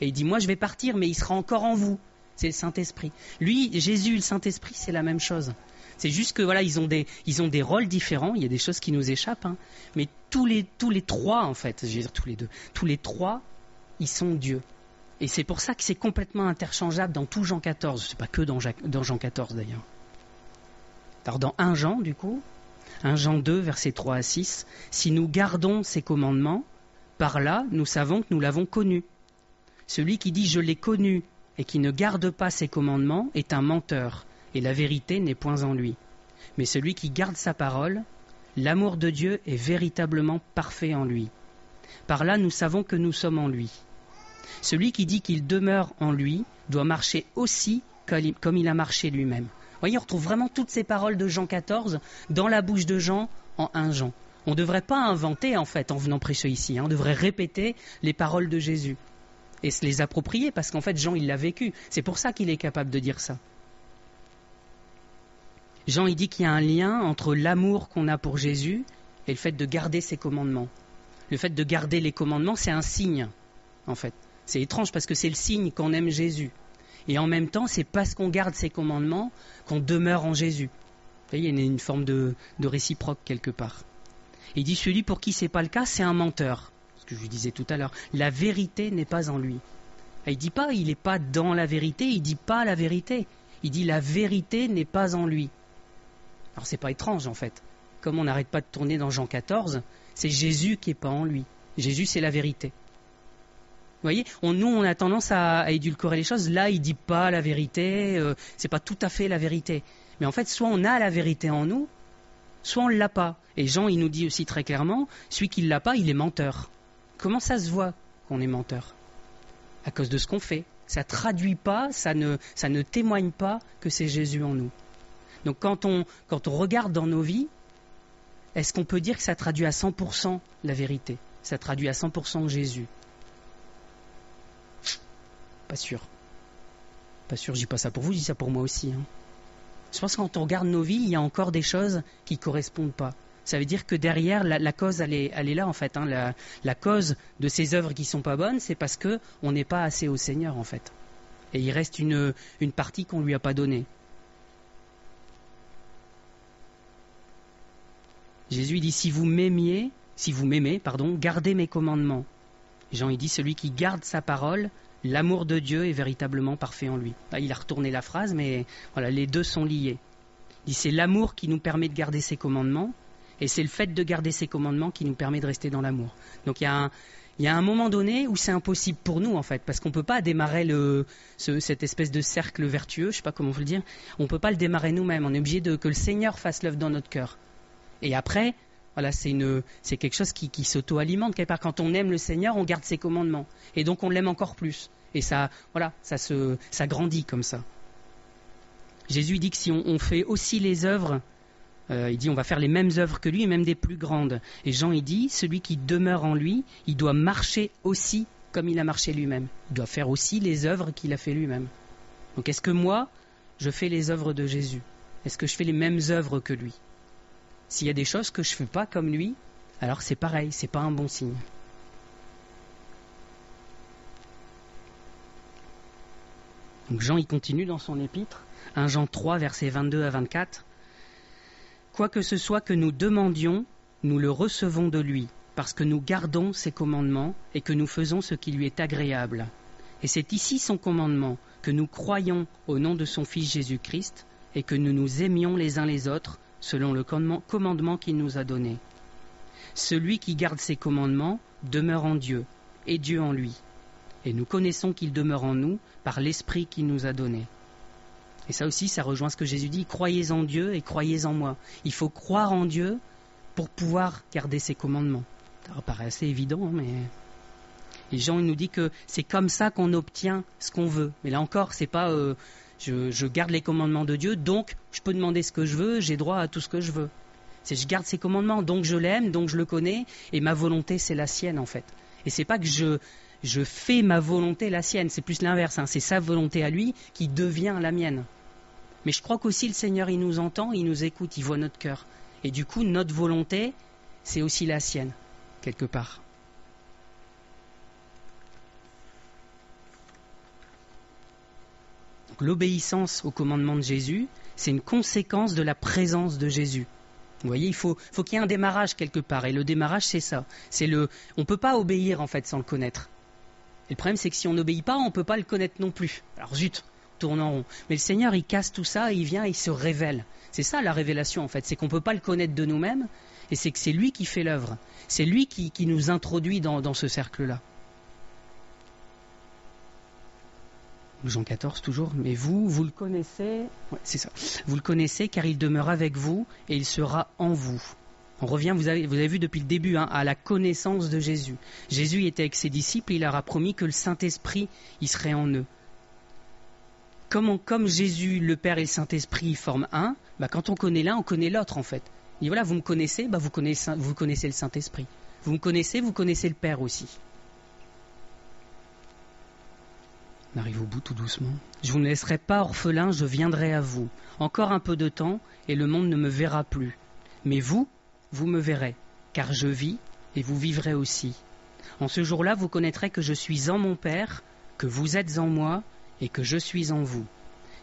Et il dit, moi, je vais partir, mais il sera encore en vous. C'est le Saint-Esprit. Lui, Jésus, le Saint-Esprit, c'est la même chose. C'est juste que voilà, ils ont des, ils ont des rôles différents. Il y a des choses qui nous échappent, hein. mais tous les, tous les trois en fait, je vais dire tous les deux, tous les trois, ils sont Dieu. Et c'est pour ça que c'est complètement interchangeable dans tout Jean 14. C'est pas que dans, dans Jean 14 d'ailleurs. Alors dans 1 Jean, du coup, 1 Jean 2, versets 3 à 6, si nous gardons ses commandements, par là nous savons que nous l'avons connu. Celui qui dit je l'ai connu et qui ne garde pas ses commandements est un menteur, et la vérité n'est point en lui. Mais celui qui garde sa parole, l'amour de Dieu est véritablement parfait en lui. Par là nous savons que nous sommes en lui. Celui qui dit qu'il demeure en lui doit marcher aussi comme il a marché lui-même. Vous voyez, on retrouve vraiment toutes ces paroles de Jean 14 dans la bouche de Jean en un Jean. On ne devrait pas inventer, en fait, en venant prêcher ici. Hein. On devrait répéter les paroles de Jésus et se les approprier parce qu'en fait, Jean, il l'a vécu. C'est pour ça qu'il est capable de dire ça. Jean, il dit qu'il y a un lien entre l'amour qu'on a pour Jésus et le fait de garder ses commandements. Le fait de garder les commandements, c'est un signe, en fait. C'est étrange parce que c'est le signe qu'on aime Jésus. Et en même temps, c'est parce qu'on garde ses commandements qu'on demeure en Jésus. Vous voyez, il y a une forme de, réciproque quelque part. il dit celui pour qui c'est pas le cas, c'est un menteur. Ce que je vous disais tout à l'heure. La vérité n'est pas en lui. il dit pas il n'est pas dans la vérité, il dit pas la vérité. Il dit la vérité n'est pas en lui. Alors c'est pas étrange en fait. Comme on n'arrête pas de tourner dans Jean 14, c'est Jésus qui n'est pas en lui. Jésus c'est la vérité. Vous voyez, nous, on a tendance à, édulcorer les choses. Là, il dit pas la vérité, euh, c'est pas tout à fait la vérité. Mais en fait, soit on a la vérité en nous, soit on l'a pas. Et Jean, il nous dit aussi très clairement, celui qui l'a pas, il est menteur. Comment ça se voit qu'on est menteur? À cause de ce qu'on fait. Ça traduit pas, ça ne, témoigne pas que c'est Jésus en nous. Donc on, quand on regarde dans nos vies, est-ce qu'on peut dire que ça traduit à 100% la vérité? Ça traduit à 100% Jésus pas sûr. Pas sûr, je dis pas ça pour vous, je dis ça pour moi aussi. Hein. Je pense que quand on regarde nos vies, il y a encore des choses qui ne correspondent pas. Ça veut dire que derrière, la, cause, elle est, là en fait. Hein. La, cause de ces œuvres qui sont pas bonnes, c'est parce que on n'est pas assez au Seigneur en fait. Et il reste une, partie qu'on lui a pas donnée. Jésus dit si vous m'aimiez, si vous m'aimez, pardon, gardez mes commandements. Jean il dit celui qui garde sa parole L'amour de Dieu est véritablement parfait en lui. il a retourné la phrase, mais les deux sont liés. C'est l'amour qui nous permet de garder ses commandements, et c'est le fait de garder ses commandements qui nous permet de rester dans l'amour. Donc il y a un, il un moment donné où c'est impossible pour nous en fait, parce qu'on ne peut pas démarrer cette espèce de cercle vertueux, je sais pas comment vous le dire, on ne peut pas le démarrer nous-mêmes, on est obligé de que le Seigneur fasse l'œuvre dans notre cœur. Et après, voilà, c'est quelque chose qui, s'auto-alimente quelque part. Quand on aime le Seigneur, on garde ses commandements, et donc on l'aime encore plus. Et ça, voilà, ça se, grandit comme ça. Jésus dit que si on, fait aussi les œuvres, euh, il dit on va faire les mêmes œuvres que lui et même des plus grandes. Et Jean il dit celui qui demeure en lui, il doit marcher aussi comme il a marché lui-même. Il doit faire aussi les œuvres qu'il a fait lui-même. Donc est-ce que moi, je fais les œuvres de Jésus? Est-ce que je fais les mêmes œuvres que lui? S'il y a des choses que je ne fais pas comme lui, alors c'est pareil, c'est pas un bon signe. Donc Jean, il continue dans son épître, 1 Jean 3, versets 22 à 24. Quoi que ce soit que nous demandions, nous le recevons de lui, parce que nous gardons ses commandements et que nous faisons ce qui lui est agréable. Et c'est ici son commandement, que nous croyons au nom de son Fils Jésus-Christ et que nous nous aimions les uns les autres selon le commandement qu'il nous a donné. Celui qui garde ses commandements demeure en Dieu, et Dieu en lui. Et nous connaissons qu'il demeure en nous par l'Esprit qu'il nous a donné. Et ça aussi, ça rejoint ce que Jésus dit, croyez en Dieu et croyez en moi. Il faut croire en Dieu pour pouvoir garder ses commandements. Ça paraît assez évident, hein, mais et Jean il nous dit que c'est comme ça qu'on obtient ce qu'on veut. Mais là encore, c'est pas euh, je, garde les commandements de Dieu, donc je peux demander ce que je veux, j'ai droit à tout ce que je veux. Je garde ses commandements, donc je l'aime, donc je le connais, et ma volonté c'est la sienne en fait. Et c'est pas que je je fais ma volonté la sienne, c'est plus l'inverse. Hein. C'est sa volonté à lui qui devient la mienne. Mais je crois qu'aussi le Seigneur il nous entend, il nous écoute, il voit notre cœur. Et du coup notre volonté c'est aussi la sienne quelque part. L'obéissance au commandement de Jésus, c'est une conséquence de la présence de Jésus. Vous voyez, il faut, qu'il y ait un démarrage quelque part. Et le démarrage, c'est ça. C'est le, on ne peut pas obéir en fait sans le connaître. Et le problème, c'est que si on n'obéit pas, on ne peut pas le connaître non plus. Alors zut, tourne en rond. Mais le Seigneur, il casse tout ça, il vient, il se révèle. C'est ça la révélation en fait. C'est qu'on ne peut pas le connaître de nous-mêmes, et c'est que c'est lui qui fait l'œuvre. C'est lui qui, nous introduit dans ce cercle-là. Jean 14 toujours, mais vous, vous le connaissez, c'est ça, vous le connaissez car il demeure avec vous et il sera en vous. On revient, vous avez, vous avez vu depuis le début, hein, à la connaissance de Jésus. Jésus était avec ses disciples et il leur a promis que le Saint-Esprit, il serait en eux. Comme, Jésus, le Père et le Saint-Esprit forment un, bah, quand on connaît l'un, on connaît l'autre en fait. Et voilà, vous me connaissez, bah, vous, connaissez, vous connaissez le Saint-Esprit. Vous me connaissez, vous connaissez le Père aussi. Je vous ne laisserai pas orphelin, je viendrai à vous. Encore un peu de temps, et le monde ne me verra plus. Mais vous, vous me verrez, car je vis, et vous vivrez aussi. En ce jour-là, vous connaîtrez que je suis en mon Père, que vous êtes en moi, et que je suis en vous.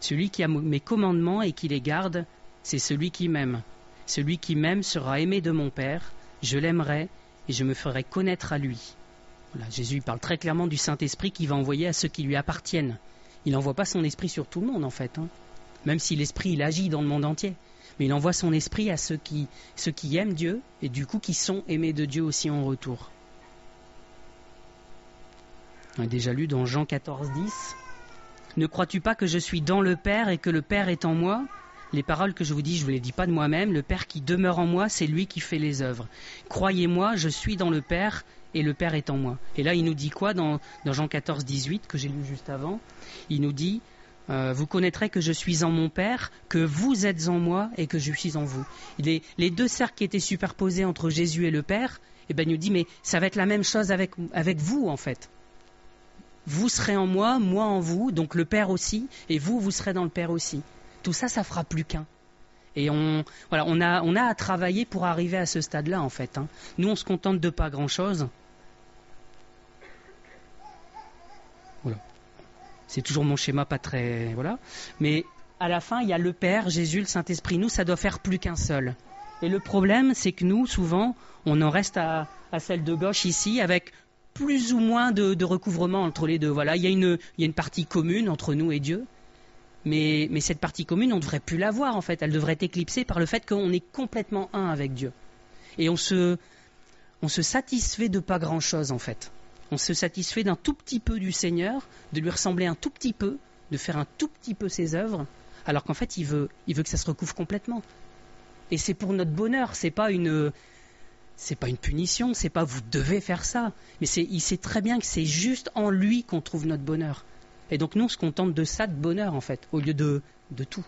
Celui qui a mes commandements et qui les garde, c'est celui qui m'aime. Celui qui m'aime sera aimé de mon Père, je l'aimerai, et je me ferai connaître à lui. Jésus parle très clairement du Saint-Esprit qui va envoyer à ceux qui lui appartiennent. Il n'envoie pas son esprit sur tout le monde en fait, hein. même si l'esprit agit dans le monde entier. Mais il envoie son esprit à ceux qui, ceux qui aiment Dieu et du coup qui sont aimés de Dieu aussi en retour. On a déjà lu dans Jean 14, 10. Ne crois-tu pas que je suis dans le Père et que le Père est en moi? Les paroles que je vous dis, je ne vous les dis pas de moi-même. Le Père qui demeure en moi, c'est lui qui fait les œuvres. Croyez-moi, je suis dans le Père et le Père est en moi. Et là, il nous dit quoi dans, Jean 14, 18, que j'ai lu juste avant? Il nous dit, euh, vous connaîtrez que je suis en mon Père, que vous êtes en moi et que je suis en vous. Les, les deux cercles qui étaient superposés entre Jésus et le Père, eh ben, il nous dit, mais ça va être la même chose avec, avec vous, en fait. Vous serez en moi, moi en vous, donc le Père aussi, et vous, vous serez dans le Père aussi. Tout ça, ça fera plus qu'un. Et on, voilà, on a, on a à travailler pour arriver à ce stade-là, en fait. Hein. Nous, on se contente de pas grand-chose. C'est toujours mon schéma, pas très. Voilà. Mais à la fin, il y a le Père, Jésus, le Saint-Esprit. Nous, ça doit faire plus qu'un seul. Et le problème, c'est que nous, souvent, on en reste à, celle de gauche ici, avec plus ou moins de, recouvrement entre les deux. Voilà, il y, a une, il y a une partie commune entre nous et Dieu. Mais, cette partie commune, on ne devrait plus l'avoir, en fait. Elle devrait être éclipsée par le fait qu'on est complètement un avec Dieu. Et on se, satisfait de pas grand-chose, en fait. On se satisfait d'un tout petit peu du Seigneur, de lui ressembler un tout petit peu, de faire un tout petit peu ses œuvres, alors qu'en fait, il veut, que ça se recouvre complètement. Et c'est pour notre bonheur, c'est pas une, pas une punition, c'est pas vous devez faire ça, mais il sait très bien que c'est juste en lui qu'on trouve notre bonheur. Et donc nous, on se contente de ça, de bonheur en fait, au lieu de, de tout.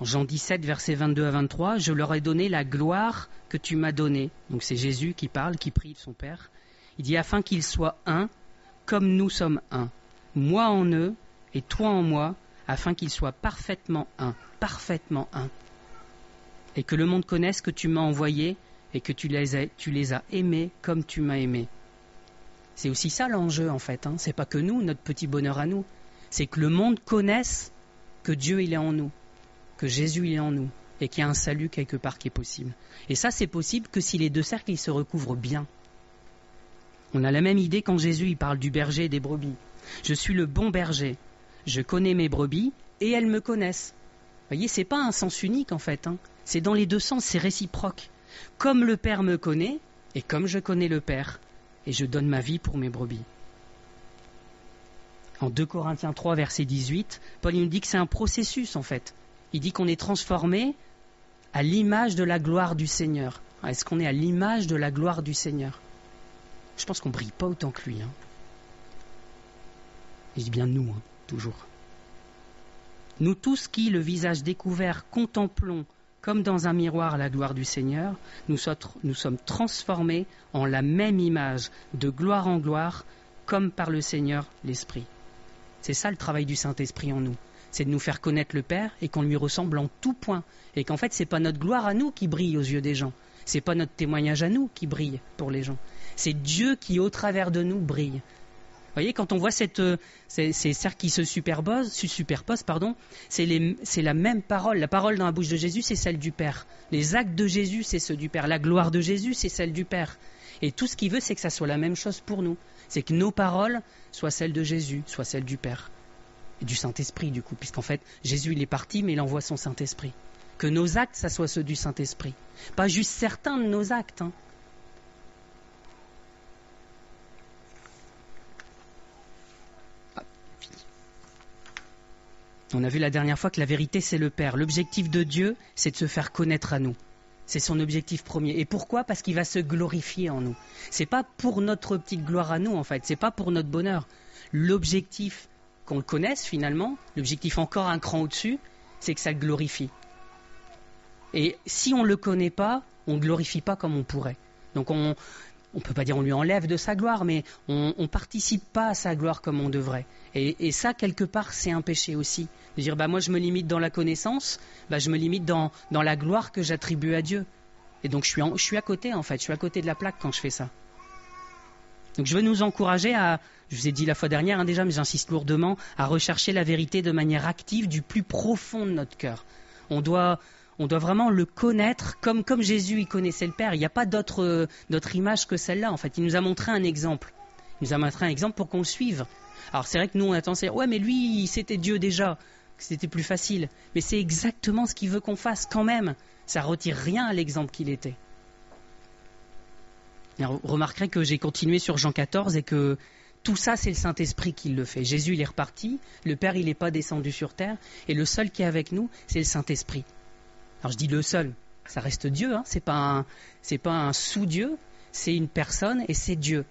En Jean 17, versets 22 à 23, je leur ai donné la gloire que tu m'as donnée. Donc c'est Jésus qui parle, qui prie son Père. Il dit afin qu'ils soient un, comme nous sommes un. Moi en eux et toi en moi, afin qu'ils soient parfaitement un, parfaitement un. Et que le monde connaisse que tu m'as envoyé et que tu les as aimés comme tu m'as aimé. C'est aussi ça l'enjeu en fait. Hein. C'est pas que nous, notre petit bonheur à nous. C'est que le monde connaisse que Dieu il est en nous, que Jésus il est en nous, et qu'il y a un salut quelque part qui est possible. Et ça c'est possible que si les deux cercles ils se recouvrent bien. On a la même idée quand Jésus il parle du berger et des brebis. Je suis le bon berger. Je connais mes brebis et elles me connaissent. Vous voyez, c'est pas un sens unique en fait. Hein. C'est dans les deux sens, c'est réciproque. Comme le Père me connaît et comme je connais le Père, et je donne ma vie pour mes brebis. En 2 Corinthiens 3, verset 18, Paul nous dit que c'est un processus en fait. Il dit qu'on est transformé à l'image de la gloire du Seigneur. Est-ce qu'on est à l'image de la gloire du Seigneur? Je pense qu'on brille pas autant que lui. Hein. Je dis bien nous, hein, toujours. Nous tous qui, le visage découvert, contemplons comme dans un miroir la gloire du Seigneur, nous, sommes transformés en la même image, de gloire en gloire, comme par le Seigneur l'Esprit. C'est ça le travail du Saint-Esprit en nous. C'est de nous faire connaître le Père et qu'on lui ressemble en tout point. Et qu'en fait, ce n'est pas notre gloire à nous qui brille aux yeux des gens. Ce n'est pas notre témoignage à nous qui brille pour les gens. C'est Dieu qui, au travers de nous, brille voyez, quand on voit euh, ces, cercles qui se superposent, superposent pardon, c'est la même parole. La parole dans la bouche de Jésus, c'est celle du Père. Les actes de Jésus, c'est ceux du Père. La gloire de Jésus, c'est celle du Père. Et tout ce qu'il veut, c'est que ça soit la même chose pour nous. C'est que nos paroles soient celles de Jésus, soient celles du Père. Et du Saint-Esprit, du coup, puisqu'en fait, Jésus, il est parti, mais il envoie son Saint-Esprit. Que nos actes, ça soit ceux du Saint-Esprit. Pas juste certains de nos actes, hein, On a vu la dernière fois que la vérité, c'est le Père. L'objectif de Dieu, c'est de se faire connaître à nous. C'est son objectif premier. Et pourquoi? Parce qu'il va se glorifier en nous. C'est pas pour notre petite gloire à nous, en fait. C'est pas pour notre bonheur. L'objectif qu'on le connaisse finalement, l'objectif encore un cran au-dessus, c'est que ça le glorifie. Et si on ne le connaît pas, on ne glorifie pas comme on pourrait. Donc on, on peut pas dire on lui enlève de sa gloire, mais on ne participe pas à sa gloire comme on devrait. Et, ça, quelque part, c'est un péché aussi. De dire, bah, moi, je me limite dans la connaissance, bah, je me limite dans, dans la gloire que j'attribue à Dieu. Et donc, je suis, je suis à côté, en fait. Je suis à côté de la plaque quand je fais ça. Donc, je veux nous encourager à, je vous ai dit la fois dernière hein, déjà, mais j'insiste lourdement, à rechercher la vérité de manière active du plus profond de notre cœur. On doit, on doit vraiment le connaître comme, comme Jésus il connaissait le Père. Il n'y a pas d'autre, d'autre image que celle-là. En fait, il nous a montré un exemple. Il nous a montré un exemple pour qu'on le suive. Alors c'est vrai que nous on a tendance à dire ouais mais lui c'était Dieu déjà, c'était plus facile. Mais c'est exactement ce qu'il veut qu'on fasse quand même. Ça retire rien à l'exemple qu'il était. vous remarquerez que j'ai continué sur Jean 14 et que tout ça, c'est le Saint-Esprit qui le fait. Jésus, il est reparti, le Père, il n'est pas descendu sur terre, et le seul qui est avec nous, c'est le Saint-Esprit. Alors je dis le seul, ça reste Dieu, hein, c'est pas pas un sous-Dieu, c'est une personne et c'est Dieu.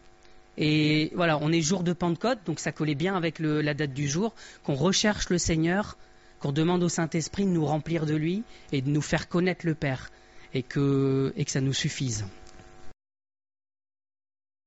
Et voilà, on est jour de Pentecôte, donc ça collait bien avec la date du jour, qu'on recherche le Seigneur, qu'on demande au Saint-Esprit de nous remplir de lui et de nous faire connaître le Père, et que ça nous suffise.